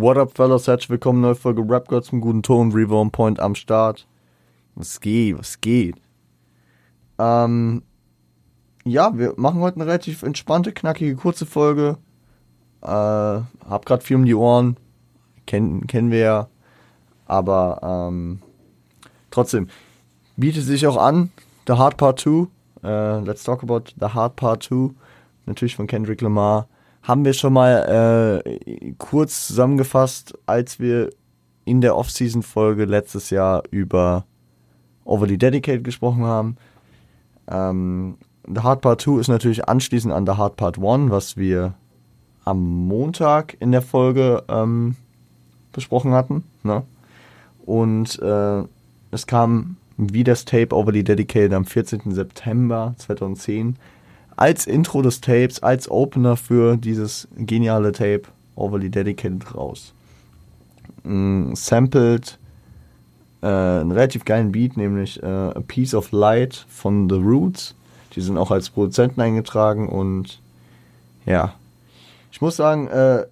What up, fellas? Herzlich willkommen, neue Folge Rap Girls zum guten Ton, Revo on Point am Start. Was geht, was geht? Ähm, ja, wir machen heute eine relativ entspannte, knackige, kurze Folge. Äh, hab grad viel um die Ohren. Kennen, kennen wir ja. Aber, ähm, trotzdem, bietet sich auch an. The Hard Part 2. Äh, let's talk about The Hard Part 2. Natürlich von Kendrick Lamar haben wir schon mal äh, kurz zusammengefasst, als wir in der Off-Season-Folge letztes Jahr über Overly Dedicated gesprochen haben. Ähm, The Hard Part 2 ist natürlich anschließend an The Hard Part 1, was wir am Montag in der Folge ähm, besprochen hatten. Ne? Und äh, es kam wie das Tape Overly Dedicated am 14. September 2010 als Intro des Tapes, als Opener für dieses geniale Tape Overly Dedicated raus. Mm, sampled äh, einen relativ geilen Beat, nämlich äh, A Piece of Light von The Roots. Die sind auch als Produzenten eingetragen und ja, ich muss sagen, äh,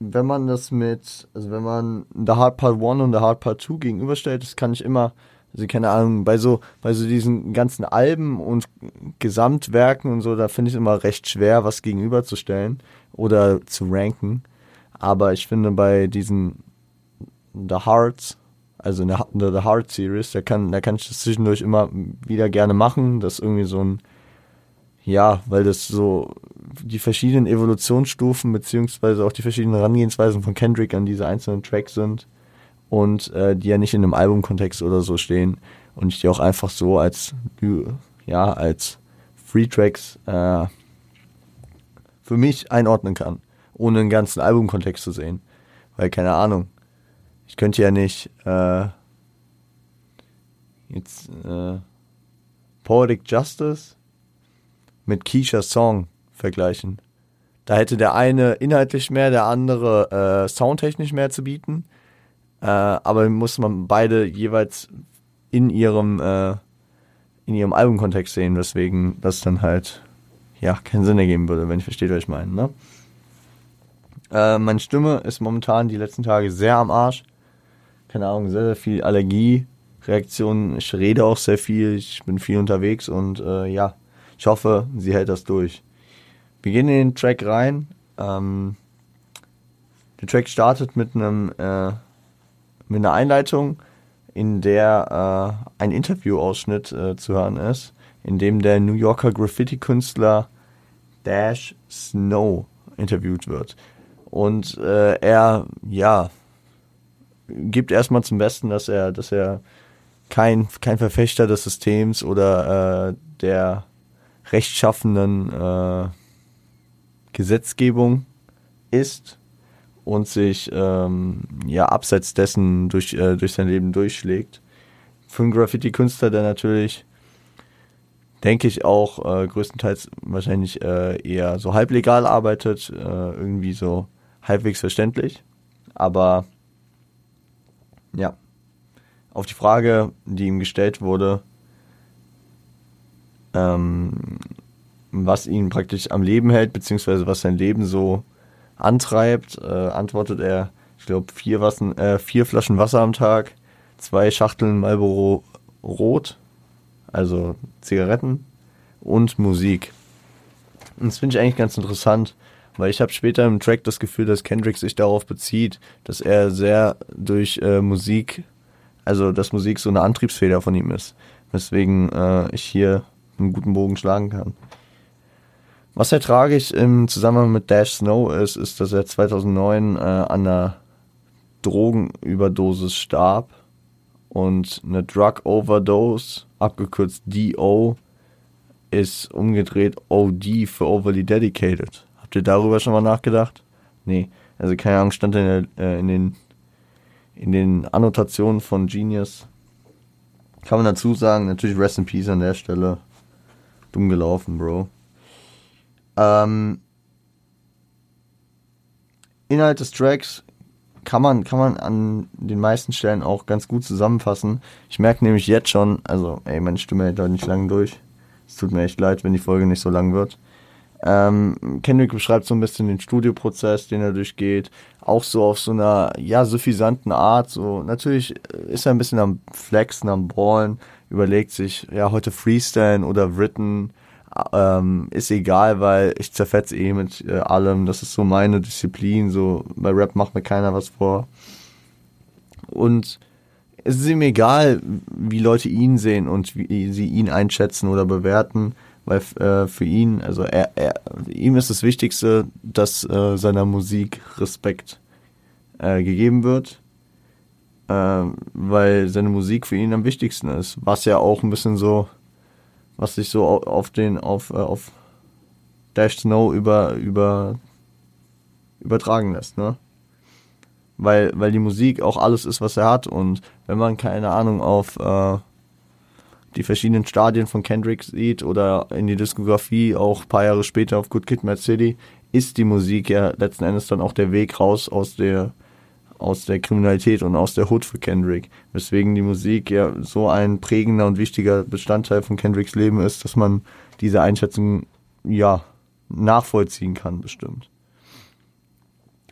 wenn man das mit, also wenn man The Hard Part 1 und The Hard Part 2 gegenüberstellt, das kann ich immer also keine Ahnung, bei so, bei so diesen ganzen Alben und Gesamtwerken und so, da finde ich es immer recht schwer, was gegenüberzustellen oder zu ranken. Aber ich finde bei diesen The Hearts, also in der The Heart Series, da kann, da kann ich das zwischendurch immer wieder gerne machen. Das ist irgendwie so ein, ja, weil das so die verschiedenen Evolutionsstufen beziehungsweise auch die verschiedenen Herangehensweisen von Kendrick an diese einzelnen Tracks sind und äh, die ja nicht in einem Albumkontext oder so stehen und ich die auch einfach so als ja als Free Tracks äh, für mich einordnen kann, ohne einen ganzen Albumkontext zu sehen, weil keine Ahnung, ich könnte ja nicht äh, jetzt äh, Poetic Justice mit Keisha's Song vergleichen. Da hätte der eine inhaltlich mehr, der andere äh, soundtechnisch mehr zu bieten. Äh, aber muss man beide jeweils in ihrem, äh, in ihrem Albumkontext sehen, weswegen das dann halt ja keinen Sinn ergeben würde, wenn ich versteht, was ich meine. Ne? Äh, meine Stimme ist momentan die letzten Tage sehr am Arsch. Keine Ahnung, sehr, sehr viel Allergiereaktionen. Ich rede auch sehr viel, ich bin viel unterwegs und äh, ja, ich hoffe, sie hält das durch. Wir gehen in den Track rein. Ähm, der Track startet mit einem äh, mit einer Einleitung, in der äh, ein Interviewausschnitt äh, zu hören ist, in dem der New Yorker Graffiti-Künstler Dash Snow interviewt wird. Und äh, er, ja, gibt erstmal zum Besten, dass er, dass er kein, kein Verfechter des Systems oder äh, der rechtschaffenden äh, Gesetzgebung ist und sich ähm, ja abseits dessen durch, äh, durch sein Leben durchschlägt. Für einen Graffiti-Künstler, der natürlich, denke ich, auch äh, größtenteils wahrscheinlich äh, eher so halblegal arbeitet, äh, irgendwie so halbwegs verständlich. Aber ja, auf die Frage, die ihm gestellt wurde, ähm, was ihn praktisch am Leben hält, beziehungsweise was sein Leben so antreibt, äh, antwortet er, ich glaube, vier, äh, vier Flaschen Wasser am Tag, zwei Schachteln Marlboro Rot, also Zigaretten und Musik. Und das finde ich eigentlich ganz interessant, weil ich habe später im Track das Gefühl, dass Kendrick sich darauf bezieht, dass er sehr durch äh, Musik, also dass Musik so eine Antriebsfeder von ihm ist, weswegen äh, ich hier einen guten Bogen schlagen kann. Was sehr tragisch im Zusammenhang mit Dash Snow ist, ist, dass er 2009 äh, an einer Drogenüberdosis starb und eine Drug Overdose, abgekürzt DO, ist umgedreht OD für Overly Dedicated. Habt ihr darüber schon mal nachgedacht? Nee, also keine Ahnung, stand in, der, äh, in den in den Annotationen von Genius. Kann man dazu sagen, natürlich Rest in Peace an der Stelle. Dumm gelaufen, Bro. Ähm, Inhalt des Tracks kann man, kann man an den meisten Stellen auch ganz gut zusammenfassen. Ich merke nämlich jetzt schon, also, ey, meine Stimme hält heute nicht lang durch. Es tut mir echt leid, wenn die Folge nicht so lang wird. Ähm, Kendrick beschreibt so ein bisschen den Studioprozess, den er durchgeht, auch so auf so einer, ja, suffisanten Art, so, natürlich ist er ein bisschen am Flexen, am Ballen, überlegt sich, ja, heute Freestylen oder Written, ähm, ist egal, weil ich zerfetze eh mit äh, allem, das ist so meine Disziplin, so, bei Rap macht mir keiner was vor. Und es ist ihm egal, wie Leute ihn sehen und wie sie ihn einschätzen oder bewerten, weil äh, für ihn, also er, er, ihm ist das Wichtigste, dass äh, seiner Musik Respekt äh, gegeben wird, äh, weil seine Musik für ihn am wichtigsten ist, was ja auch ein bisschen so, was sich so auf den, auf, äh, auf Dash Snow über, über, übertragen lässt, ne? Weil, weil die Musik auch alles ist, was er hat und wenn man, keine Ahnung, auf, äh, die verschiedenen Stadien von Kendrick sieht oder in die Diskografie auch ein paar Jahre später auf Good Kid, Mad City, ist die Musik ja letzten Endes dann auch der Weg raus aus der aus der Kriminalität und aus der Hood für Kendrick. Weswegen die Musik ja so ein prägender und wichtiger Bestandteil von Kendricks Leben ist, dass man diese Einschätzung ja nachvollziehen kann, bestimmt.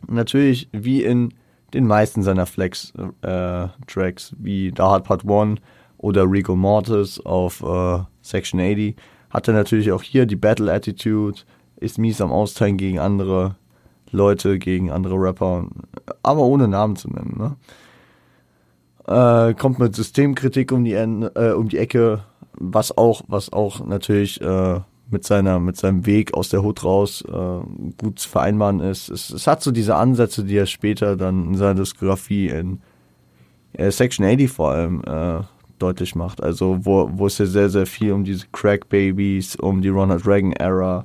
Natürlich, wie in den meisten seiner Flex-Tracks, äh, wie Da Hard Part 1 oder Rico Mortis auf äh, Section 80. Hat er natürlich auch hier die Battle Attitude, ist mies am Austeilen gegen andere Leute, gegen andere Rapper, aber ohne Namen zu nennen. Ne? Äh, kommt mit Systemkritik um die, äh, um die Ecke, was auch, was auch natürlich äh, mit seiner, mit seinem Weg aus der Hut raus äh, gut zu vereinbaren ist. Es, es, hat so diese Ansätze, die er später dann in seiner Diskografie in äh, Section 80 vor allem äh, deutlich macht. Also wo, wo es ja sehr, sehr viel um diese Crack Babies, um die Ronald Reagan Era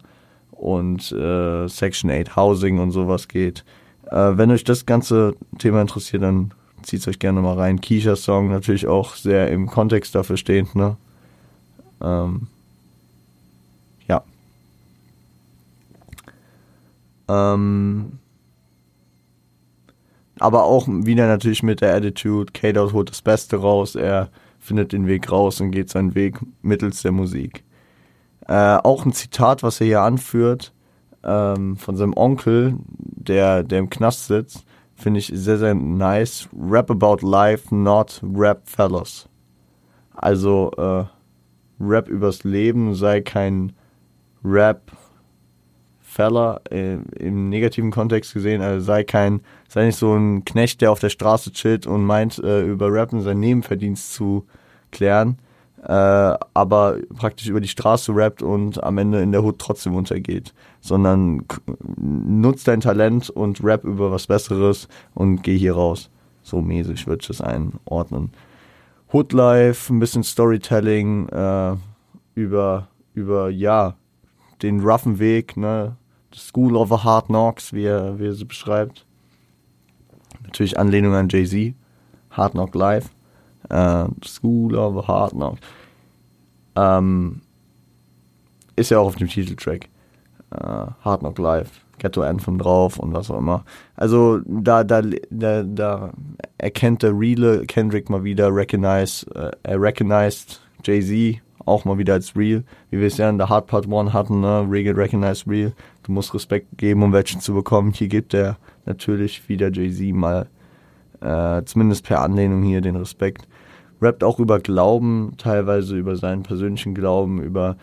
und Section 8 Housing und sowas geht. Äh, wenn euch das ganze Thema interessiert, dann zieht es euch gerne mal rein. Keisha Song natürlich auch sehr im Kontext dafür stehend, ne? Ähm, ja. Ähm, aber auch wieder natürlich mit der Attitude, K-Dot holt das Beste raus, er findet den Weg raus und geht seinen Weg mittels der Musik. Äh, auch ein Zitat, was er hier anführt, ähm, von seinem Onkel, der, der im Knast sitzt, finde ich sehr, sehr nice. Rap about life, not rap fellows. Also, äh, Rap übers Leben sei kein Rap Feller äh, im negativen Kontext gesehen, also sei kein, sei nicht so ein Knecht, der auf der Straße chillt und meint, äh, über Rappen sein Nebenverdienst zu klären, äh, aber praktisch über die Straße rappt und am Ende in der Hut trotzdem untergeht, sondern nutzt dein Talent und rap über was Besseres und geh hier raus. So mäßig würde ich das einordnen. Hoodlife, ein bisschen Storytelling äh, über, über, ja, den roughen Weg, ne, School of the Hard Knocks, wie er, wie er sie beschreibt. Natürlich Anlehnung an Jay-Z, Hard Knock Live, uh, School of the Hard Knocks. Ähm, ist ja auch auf dem Titeltrack. Uh, Hard Knock Live, Ghetto Anthem drauf und was auch immer. Also da, da, da, da erkennt der reale Kendrick mal wieder, recognize, uh, er recognized Jay-Z auch mal wieder als real, wie wir es ja in der Hard Part 1 hatten, ne? Regal Recognize Real. Du musst Respekt geben, um welchen zu bekommen. Hier gibt er natürlich wieder Jay-Z mal, äh, zumindest per Anlehnung hier, den Respekt. Rappt auch über Glauben, teilweise über seinen persönlichen Glauben, über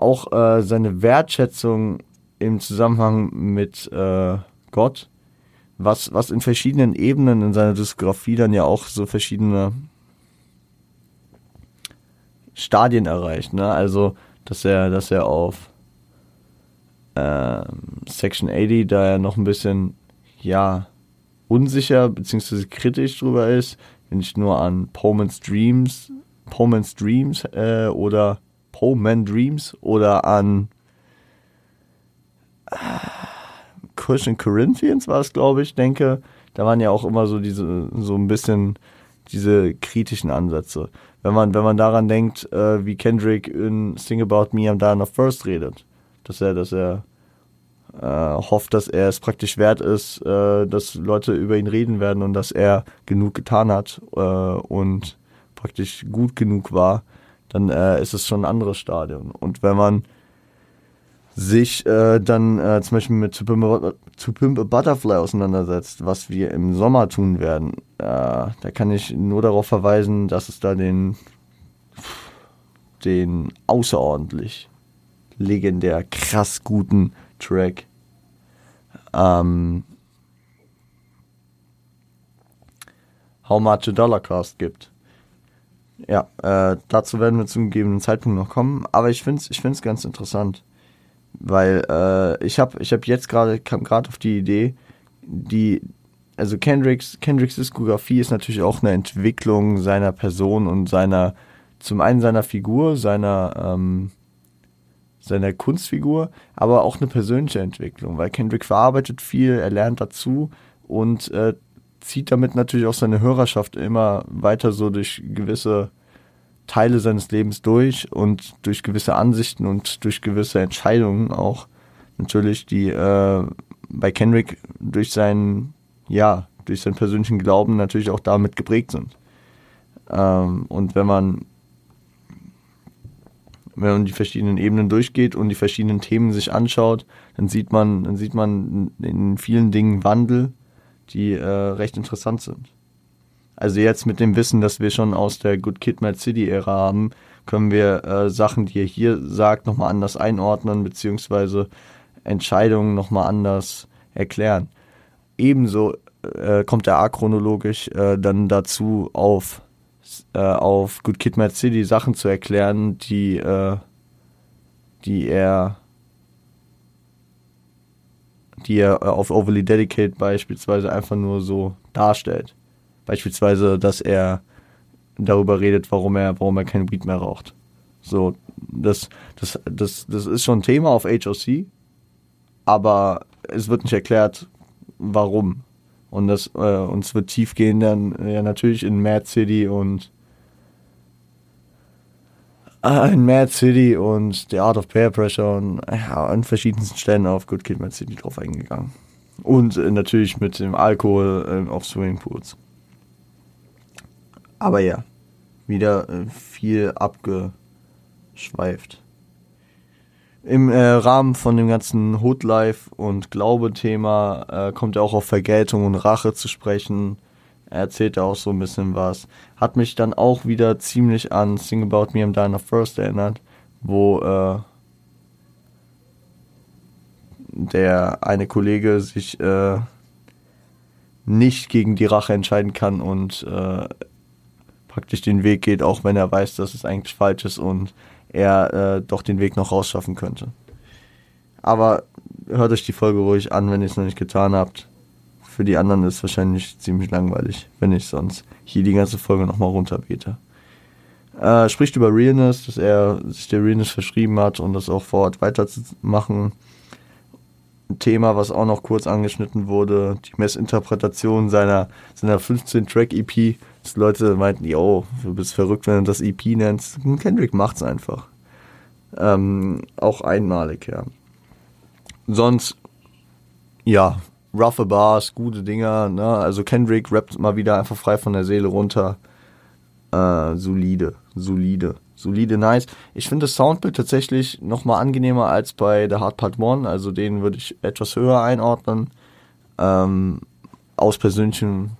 auch äh, seine Wertschätzung im Zusammenhang mit äh, Gott, was, was in verschiedenen Ebenen in seiner Diskografie dann ja auch so verschiedene Stadien erreicht, ne? Also, dass er, dass er auf äh, Section 80 da er noch ein bisschen, ja, unsicher bzw. kritisch drüber ist, wenn ich nur an Pullman's Dreams, Pullman's Dreams äh, oder Pullman Dreams oder an äh, Christian Corinthians war es, glaube ich, denke, da waren ja auch immer so diese, so ein bisschen diese kritischen Ansätze. Wenn man, wenn man daran denkt, äh, wie Kendrick in Sing About Me am Dying of First redet, dass er, dass er äh, hofft, dass er es praktisch wert ist, äh, dass Leute über ihn reden werden und dass er genug getan hat äh, und praktisch gut genug war, dann äh, ist es schon ein anderes Stadion. Und wenn man sich äh, dann äh, zum Beispiel mit To Pimp, a, Butterfly auseinandersetzt, was wir im Sommer tun werden, äh, da kann ich nur darauf verweisen, dass es da den, den außerordentlich legendär krass guten Track ähm, How Much a Dollar Cost gibt. Ja, äh, dazu werden wir zum gegebenen Zeitpunkt noch kommen, aber ich finde es ich find's ganz interessant weil äh, ich habe ich hab jetzt gerade, kam gerade auf die Idee, die, also Kendricks, Kendricks Diskografie ist natürlich auch eine Entwicklung seiner Person und seiner, zum einen seiner Figur, seiner, ähm, seiner Kunstfigur, aber auch eine persönliche Entwicklung, weil Kendrick verarbeitet viel, er lernt dazu und äh, zieht damit natürlich auch seine Hörerschaft immer weiter so durch gewisse Teile seines Lebens durch und durch gewisse Ansichten und durch gewisse Entscheidungen auch natürlich, die äh, bei Kendrick durch seinen, ja, durch seinen persönlichen Glauben natürlich auch damit geprägt sind. Ähm, und wenn man wenn man die verschiedenen Ebenen durchgeht und die verschiedenen Themen sich anschaut, dann sieht man, dann sieht man in vielen Dingen Wandel, die äh, recht interessant sind. Also jetzt mit dem Wissen, dass wir schon aus der Good Kid Mad City Ära haben, können wir äh, Sachen, die er hier sagt, nochmal anders einordnen, beziehungsweise Entscheidungen nochmal anders erklären. Ebenso äh, kommt er achronologisch äh, dann dazu, auf, äh, auf Good Kid Mad City Sachen zu erklären, die, äh, die er die er auf Overly Dedicated beispielsweise einfach nur so darstellt. Beispielsweise, dass er darüber redet, warum er, warum er kein Weed mehr raucht. So, das, das, das, das ist schon ein Thema auf HOC, aber es wird nicht erklärt, warum. Und das, äh, uns wird tiefgehend dann ja natürlich in Mad City und äh, in Mad City und The Art of Peer Pressure und ja, an verschiedensten Stellen auf Good Kid Mad City drauf eingegangen. Und äh, natürlich mit dem Alkohol äh, auf Swimmingpools. Aber ja, wieder äh, viel abgeschweift. Im äh, Rahmen von dem ganzen Hoodlife und Glaube-Thema äh, kommt er auch auf Vergeltung und Rache zu sprechen. Er erzählt auch so ein bisschen was. Hat mich dann auch wieder ziemlich an Sing About Me I'm Dying First erinnert, wo äh, der eine Kollege sich äh, nicht gegen die Rache entscheiden kann und äh, praktisch den Weg geht, auch wenn er weiß, dass es eigentlich falsch ist und er äh, doch den Weg noch rausschaffen könnte. Aber hört euch die Folge ruhig an, wenn ihr es noch nicht getan habt. Für die anderen ist es wahrscheinlich ziemlich langweilig, wenn ich sonst hier die ganze Folge nochmal runterbete. Äh, spricht über Realness, dass er sich der Realness verschrieben hat und das auch vor Ort weiterzumachen. Ein Thema, was auch noch kurz angeschnitten wurde, die Messinterpretation seiner, seiner 15-Track-EP dass Leute meinten, yo, du bist verrückt, wenn du das EP nennst. Kendrick macht's einfach. Ähm, auch einmalig, ja. Sonst, ja, roughe Bars, gute Dinger, ne? Also Kendrick rappt mal wieder einfach frei von der Seele runter. Äh, solide, solide, solide, nice. Ich finde das Soundbild tatsächlich nochmal angenehmer als bei The Hard Part One, also den würde ich etwas höher einordnen. Ähm, aus persönlichem,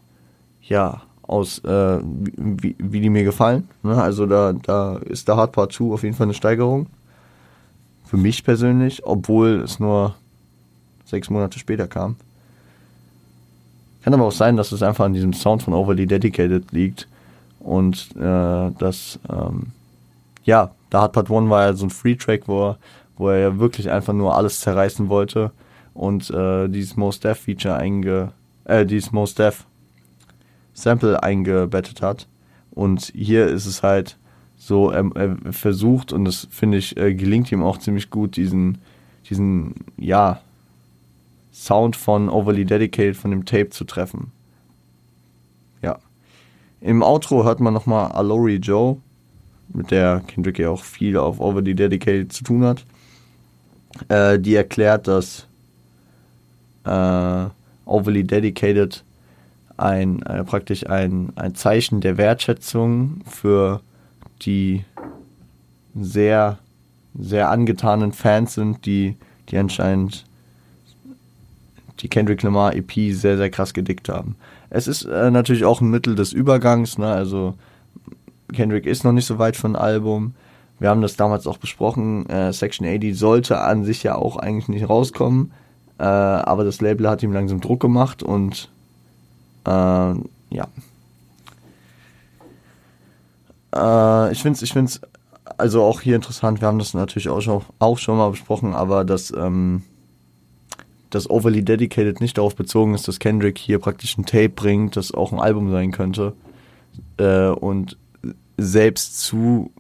ja, aus, äh, wie, wie, die mir gefallen. Ne? Also da, da ist der Hard Part 2 auf jeden Fall eine Steigerung. Für mich persönlich, obwohl es nur sechs Monate später kam. Kann aber auch sein, dass es einfach an diesem Sound von Overly Dedicated liegt. Und äh, das, ähm, ja, da hat Part 1 war ja so ein Free-Track, wo wo er ja wirklich einfach nur alles zerreißen wollte und äh, dieses Most Def Feature einge, äh, dieses Most Def Sample eingebettet hat. Und hier ist es halt so, er, er versucht, und das finde ich, äh, gelingt ihm auch ziemlich gut, diesen, diesen, ja, Sound von Overly Dedicated von dem Tape zu treffen. Ja. Im Outro hört man nochmal Alori Joe, mit der Kendrick ja auch viel auf Overly Dedicated zu tun hat. Äh, die erklärt, dass äh, Overly Dedicated ein äh, praktisch ein, ein Zeichen der Wertschätzung für die sehr sehr angetanen Fans sind, die, die anscheinend die Kendrick Lamar EP sehr, sehr krass gedickt haben. Es ist äh, natürlich auch ein Mittel des Übergangs, ne? also Kendrick ist noch nicht so weit von Album. Wir haben das damals auch besprochen. Äh, Section 80 sollte an sich ja auch eigentlich nicht rauskommen, äh, aber das Label hat ihm langsam Druck gemacht und äh, ja. Äh, ich finde es ich find's also auch hier interessant. Wir haben das natürlich auch schon, auch schon mal besprochen, aber dass ähm, das Overly Dedicated nicht darauf bezogen ist, dass Kendrick hier praktisch ein Tape bringt, das auch ein Album sein könnte. Äh, und selbst zu,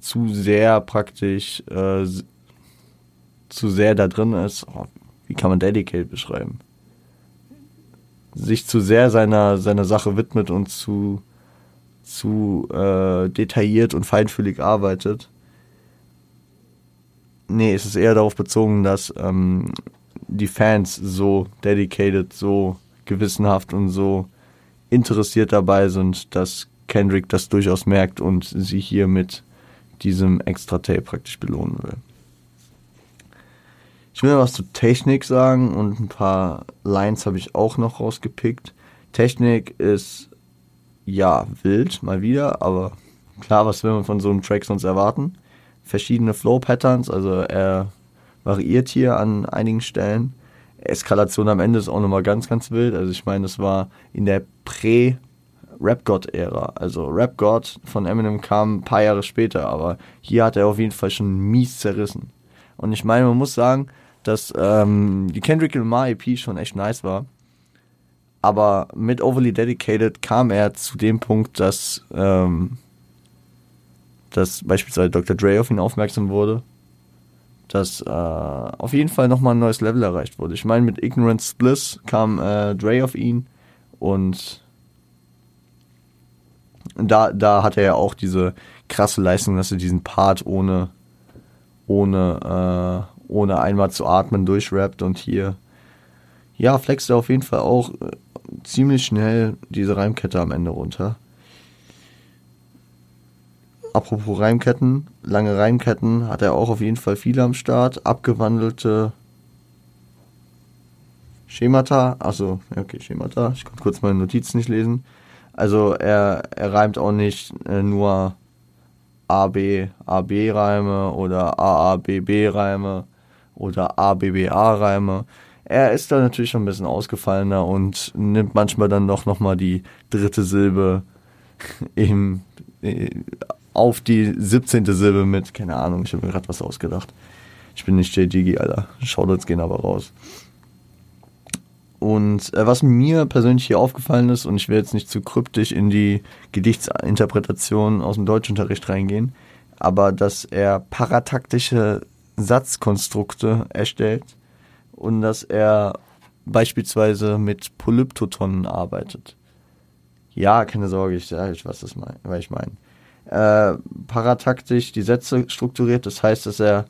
zu sehr praktisch, äh, zu sehr da drin ist. Oh, wie kann man Dedicated beschreiben? Sich zu sehr seiner, seiner Sache widmet und zu, zu äh, detailliert und feinfühlig arbeitet. Nee, es ist eher darauf bezogen, dass ähm, die Fans so dedicated, so gewissenhaft und so interessiert dabei sind, dass Kendrick das durchaus merkt und sie hier mit diesem extra Tape praktisch belohnen will. Ich will was zur Technik sagen und ein paar Lines habe ich auch noch rausgepickt. Technik ist ja wild, mal wieder, aber klar, was will man von so einem Track sonst erwarten? Verschiedene Flow-Patterns, also er variiert hier an einigen Stellen. Eskalation am Ende ist auch nochmal ganz, ganz wild. Also ich meine, das war in der Prä- Rap God Ära. Also Rap God von Eminem kam ein paar Jahre später, aber hier hat er auf jeden Fall schon mies zerrissen. Und ich meine, man muss sagen, dass ähm, die Kendrick Lamar EP schon echt nice war. Aber mit Overly Dedicated kam er zu dem Punkt, dass, ähm, dass beispielsweise Dr. Dre auf ihn aufmerksam wurde dass äh, auf jeden Fall nochmal ein neues Level erreicht wurde. Ich meine, mit Ignorance Bliss kam äh, Dre auf ihn und da, da hat er ja auch diese krasse Leistung, dass er diesen Part ohne, ohne, äh, ohne einmal zu atmen durchrappt und hier, ja, flext er auf jeden Fall auch äh, ziemlich schnell diese Reimkette am Ende runter. Apropos Reimketten, lange Reimketten hat er auch auf jeden Fall viele am Start. Abgewandelte Schemata, achso, okay, Schemata. Ich konnte kurz meine Notizen nicht lesen. Also er, er reimt auch nicht äh, nur AB, AB-Reime oder AABB-Reime oder ABBA-Reime. Er ist da natürlich schon ein bisschen ausgefallener und nimmt manchmal dann doch nochmal die dritte Silbe im, äh, auf die 17. Silbe mit, keine Ahnung, ich habe mir gerade was ausgedacht. Ich bin nicht JGG, Alter. Shoutouts gehen aber raus. Und äh, was mir persönlich hier aufgefallen ist, und ich will jetzt nicht zu kryptisch in die Gedichtsinterpretation aus dem Deutschunterricht reingehen, aber dass er parataktische Satzkonstrukte erstellt und dass er beispielsweise mit Polyptotonen arbeitet. Ja, keine Sorge, ich sage euch, was das mein, was ich meine äh, parataktisch die Sätze strukturiert. Das heißt, dass er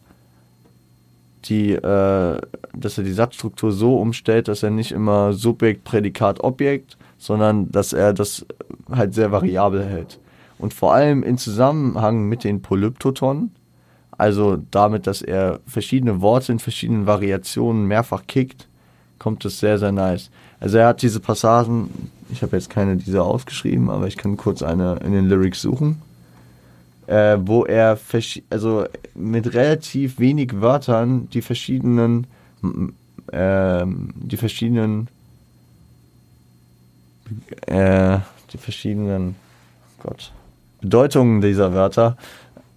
die, äh, dass er die Satzstruktur so umstellt, dass er nicht immer Subjekt, Prädikat, Objekt, sondern dass er das halt sehr variabel hält. Und vor allem in Zusammenhang mit den Polyptotonen, also damit, dass er verschiedene Worte in verschiedenen Variationen mehrfach kickt, kommt es sehr, sehr nice. Also er hat diese Passagen, ich habe jetzt keine dieser aufgeschrieben, aber ich kann kurz eine in den Lyrics suchen äh, wo er also mit relativ wenig Wörtern die verschiedenen äh, die verschiedenen äh, die verschiedenen Gott Bedeutungen dieser Wörter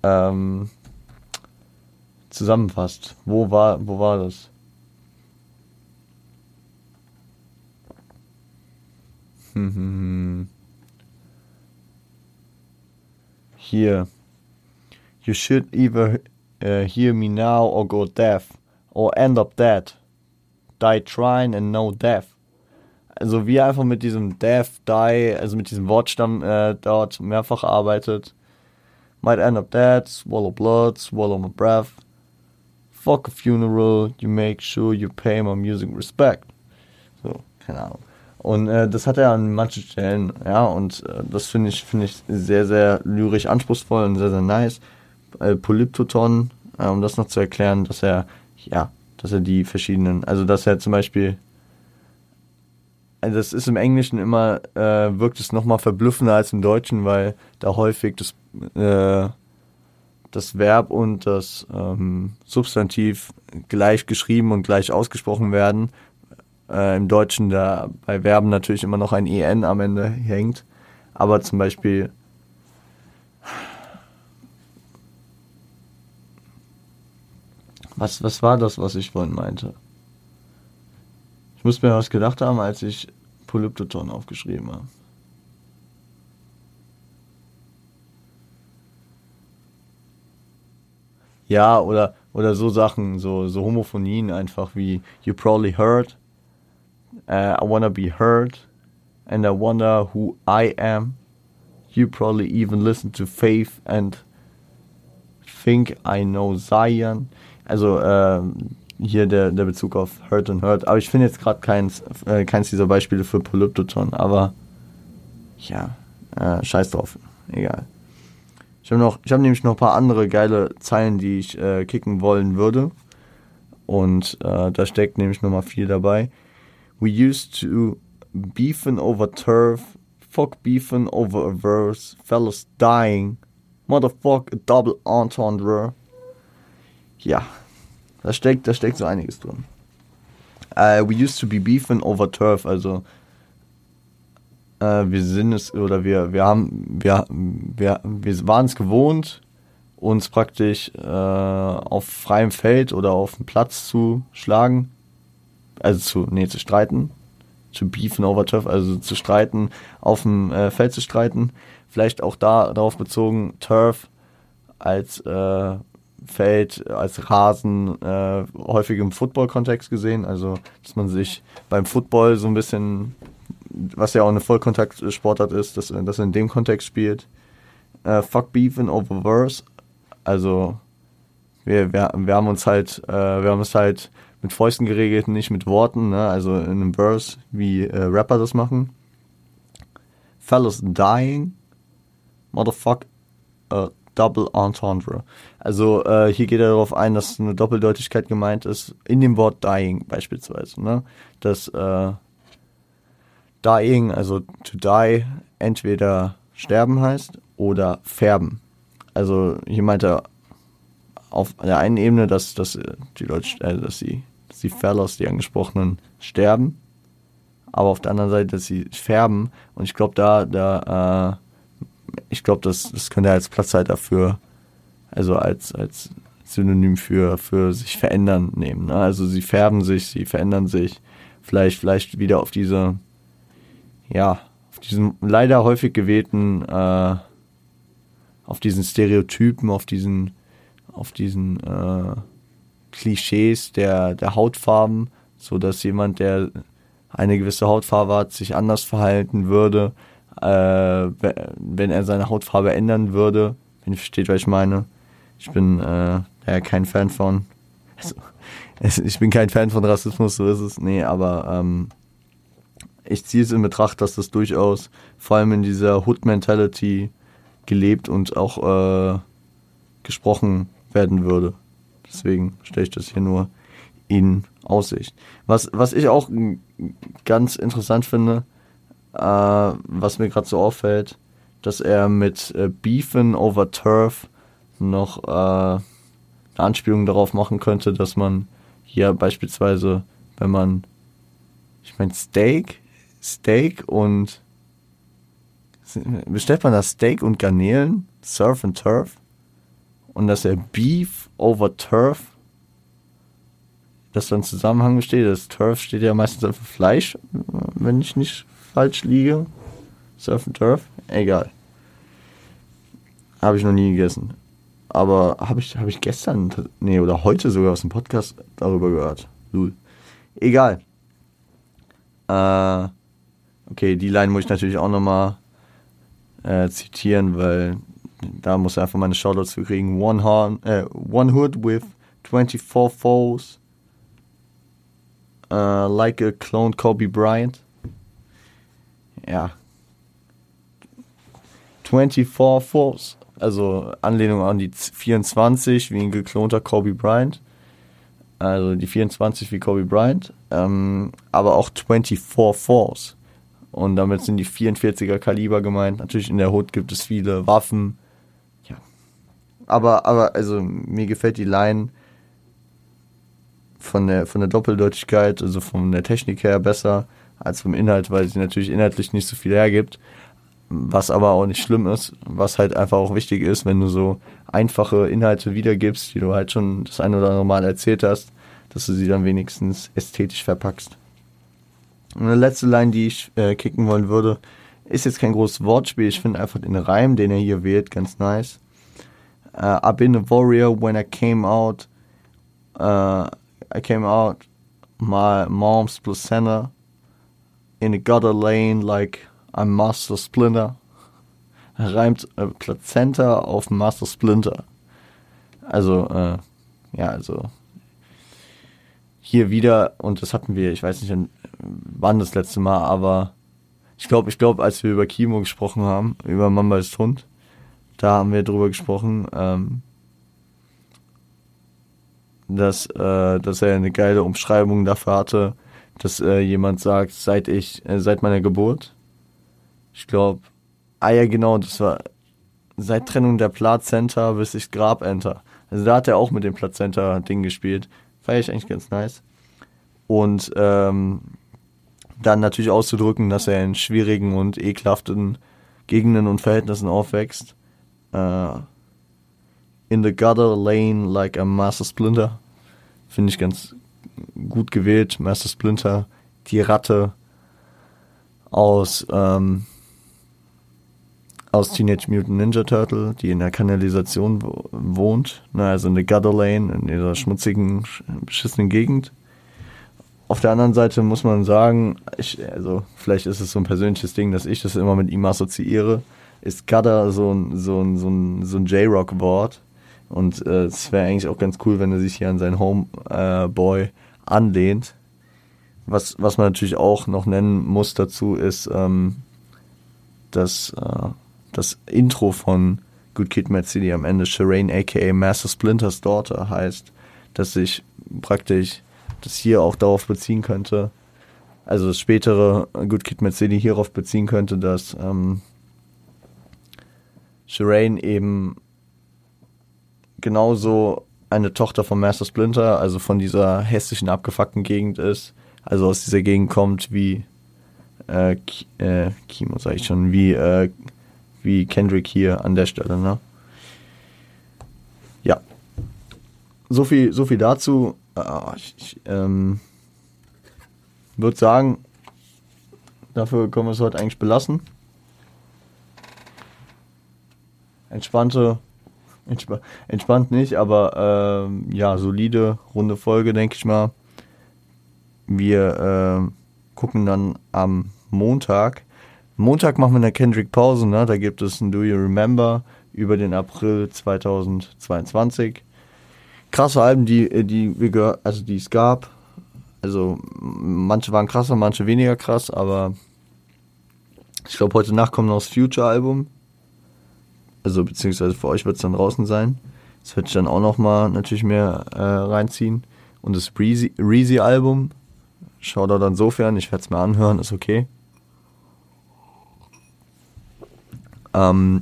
ähm, zusammenfasst. Wo war wo war das? Hier. You should either uh, hear me now or go deaf, or end up dead. Die trying and no death. Also wie er einfach mit diesem death, die, also mit diesem Wortstamm äh, dort mehrfach arbeitet. Might end up dead, swallow blood, swallow my breath. Fuck a funeral, you make sure you pay my music respect. So, keine Ahnung. Und äh, das hat er an manchen Stellen, ja, und äh, das finde ich, finde ich sehr, sehr lyrisch anspruchsvoll und sehr, sehr nice äh, Polyptoton äh, um das noch zu erklären, dass er, ja, dass er die verschiedenen, also dass er zum Beispiel, also das ist im Englischen immer, äh, wirkt es nochmal verblüffender als im Deutschen, weil da häufig das, äh, das Verb und das ähm, Substantiv gleich geschrieben und gleich ausgesprochen werden. Äh, Im Deutschen da bei Verben natürlich immer noch ein EN am Ende hängt. Aber zum Beispiel Was, was war das, was ich vorhin meinte? Ich muss mir was gedacht haben, als ich Polyptoton aufgeschrieben habe. Ja, oder, oder so Sachen, so, so Homophonien einfach wie You probably heard, uh, I wanna be heard, and I wonder who I am. You probably even listen to Faith and think I know Zion. Also äh, hier der, der Bezug auf Hurt und Hurt. Aber ich finde jetzt gerade keins, äh, keins dieser Beispiele für Polyptoton. Aber ja, äh, scheiß drauf. Egal. Ich habe habe nämlich noch ein paar andere geile Zeilen, die ich äh, kicken wollen würde. Und äh, da steckt nämlich nochmal viel dabei. We used to beefing over turf, fuck beefing over a verse, fellas dying, motherfuck a double entendre. Ja, da steckt, da steckt so einiges drin. Uh, we used to be beefing over turf, also äh, wir sind es oder wir wir haben wir wir wir waren es gewohnt uns praktisch äh, auf freiem Feld oder auf dem Platz zu schlagen also zu nee zu streiten zu beefen over turf also zu streiten auf dem äh, Feld zu streiten vielleicht auch da darauf bezogen turf als Feld als Rasen äh, häufig im Football-Kontext gesehen. Also, dass man sich beim Football so ein bisschen was ja auch eine Vollkontakt-Sportart ist, dass, er in dem Kontext spielt. Äh, fuck Beef in Oververse. Also wir, wir, wir haben uns halt, äh, wir haben es halt mit Fäusten geregelt, nicht mit Worten, ne? also in einem Verse, wie äh, Rapper das machen. Fellas dying, motherfuck, uh, double entendre. Also äh, hier geht er darauf ein, dass eine Doppeldeutigkeit gemeint ist, in dem Wort dying beispielsweise. Ne? Dass äh, Dying, also to die, entweder sterben heißt oder färben. Also hier meint er auf der einen Ebene, dass, dass die Leute, äh, dass die, dass die Fellows, die angesprochenen, sterben, aber auf der anderen Seite, dass sie färben. Und ich glaube, da, da, äh, ich glaube, das, das könnte er als Platzhalter für, also als, als Synonym für, für sich verändern nehmen. Ne? Also sie färben sich, sie verändern sich. Vielleicht, vielleicht wieder auf diese ja, auf diesen leider häufig gewählten, äh, auf diesen Stereotypen, auf diesen, auf diesen äh, Klischees der, der Hautfarben, so dass jemand, der eine gewisse Hautfarbe hat, sich anders verhalten würde, äh, wenn er seine Hautfarbe ändern würde. Wenn ihr versteht, was ich meine. Ich bin äh, ja kein Fan von. Also, ich bin kein Fan von Rassismus, so ist es. Nee, aber ähm, ich ziehe es in Betracht, dass das durchaus vor allem in dieser Hood-Mentality gelebt und auch äh, gesprochen werden würde. Deswegen stelle ich das hier nur in Aussicht. Was, was ich auch ganz interessant finde, äh, was mir gerade so auffällt, dass er mit äh, Beefen over Turf noch äh, eine Anspielung darauf machen könnte, dass man hier beispielsweise, wenn man, ich meine, Steak Steak und bestellt man das Steak und Garnelen, Surf and Turf und dass er Beef over Turf, dass da ein Zusammenhang besteht. Das Turf steht ja meistens für Fleisch, wenn ich nicht falsch liege. Surf and Turf, egal. Habe ich noch nie gegessen. Aber habe ich, hab ich gestern, nee, oder heute sogar aus dem Podcast darüber gehört. Lul. Egal. Äh, Okay, die Line muss ich natürlich auch nochmal äh, zitieren, weil da muss er einfach meine Shoutouts für kriegen. One, horn, äh, one Hood with 24 Foes. Uh, like a clone Kobe Bryant. Ja. 24 Foes. also Anlehnung an die 24 wie ein geklonter Kobe Bryant. Also die 24 wie Kobe Bryant, ähm, aber auch 24 Force. Und damit sind die 44er Kaliber gemeint. Natürlich in der Hood gibt es viele Waffen. Ja. Aber, aber, also mir gefällt die Line von der, von der Doppeldeutigkeit, also von der Technik her besser als vom Inhalt, weil sie natürlich inhaltlich nicht so viel hergibt. Was aber auch nicht schlimm ist, was halt einfach auch wichtig ist, wenn du so einfache Inhalte wiedergibst, die du halt schon das ein oder andere Mal erzählt hast, dass du sie dann wenigstens ästhetisch verpackst. Und eine letzte Line, die ich äh, kicken wollen würde, ist jetzt kein großes Wortspiel. Ich finde einfach den Reim, den er hier wählt, ganz nice. Uh, I've been a warrior when I came out. Uh, I came out my mom's placenta in a gutter lane like I'm Master Splinter. Reimt äh, Plazenta auf Master Splinter. Also, äh, ja, also hier wieder, und das hatten wir, ich weiß nicht, wann das letzte Mal, aber ich glaube, ich glaube, als wir über Kimo gesprochen haben, über Mamba ist Hund, da haben wir drüber gesprochen, ähm, dass, äh, dass er eine geile Umschreibung dafür hatte, dass äh, jemand sagt, seit ich, äh, seit meiner Geburt. Ich glaube, ah ja genau, das war seit Trennung der Plazenta bis ich Grab enter. Also da hat er auch mit dem Plazenta-Ding gespielt. Feier ich eigentlich ganz nice. Und ähm, dann natürlich auszudrücken, dass er in schwierigen und ekelhaften Gegenden und Verhältnissen aufwächst. Äh, in the gutter lane like a Master Splinter. Finde ich ganz gut gewählt. Master Splinter, die Ratte aus, ähm, aus Teenage Mutant Ninja Turtle, die in der Kanalisation wohnt. Ne, also in der Gutter Lane, in dieser schmutzigen, beschissenen Gegend. Auf der anderen Seite muss man sagen, ich, also vielleicht ist es so ein persönliches Ding, dass ich das immer mit ihm assoziiere, ist Gutter so ein, so ein, so ein, so ein J-Rock-Wort. Und äh, es wäre eigentlich auch ganz cool, wenn er sich hier an seinen Homeboy äh, anlehnt. Was, was man natürlich auch noch nennen muss dazu, ist ähm, das, äh, das Intro von Good Kid Mad City am Ende, Shireen aka Master Splinters Daughter heißt, dass sich praktisch das hier auch darauf beziehen könnte, also das spätere Good Kid Mad City hierauf beziehen könnte, dass ähm, Shireen eben genauso eine Tochter von Master Splinter, also von dieser hässlichen, abgefuckten Gegend ist, also aus dieser Gegend kommt wie äh, äh, Kimo, sag ich schon, wie, äh, wie Kendrick hier an der Stelle, ne? Ja. So viel, so viel dazu. Ah, ich, ich ähm, würde sagen, dafür können wir es heute eigentlich belassen. Entspannte Entsp entspannt nicht, aber ähm, ja, solide, runde Folge, denke ich mal. Wir äh, gucken dann am Montag. Montag machen wir eine Kendrick Pause, ne? Da gibt es ein Do You Remember über den April 2022. Krasse Alben, die, die wir also die es gab. Also manche waren krasser, manche weniger krass, aber ich glaube heute Nacht kommt noch das Future Album. Also beziehungsweise für euch wird es dann draußen sein. Das werde ich dann auch nochmal natürlich mehr äh, reinziehen. Und das Reezy-Album, schaut da dann sofern, ich werde es mir anhören, ist okay. Ähm,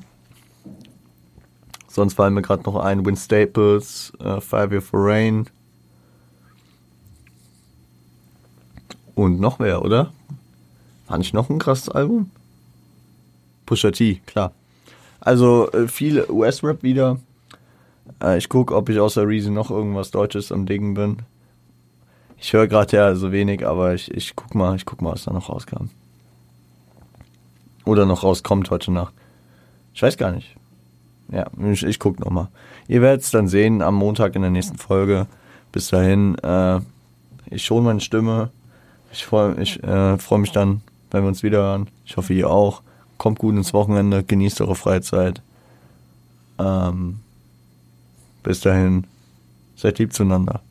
sonst fallen mir gerade noch ein Win Staples, äh, Five Year for Rain. Und noch wer, oder? Fand ich noch ein krasses Album? Pusha T, klar. Also äh, viel US-Rap wieder. Äh, ich gucke, ob ich außer Reason noch irgendwas Deutsches am Dingen bin. Ich höre gerade ja so wenig, aber ich, ich guck mal, ich guck mal, was da noch rauskam. Oder noch rauskommt heute Nacht. Ich weiß gar nicht. Ja, ich, ich guck noch mal. Ihr werdet es dann sehen am Montag in der nächsten Folge. Bis dahin, äh, ich hole meine Stimme. Ich freue ich, äh, freu mich dann, wenn wir uns wieder hören. Ich hoffe, ihr auch kommt gut ins Wochenende, genießt eure Freizeit. Ähm, bis dahin, seid lieb zueinander.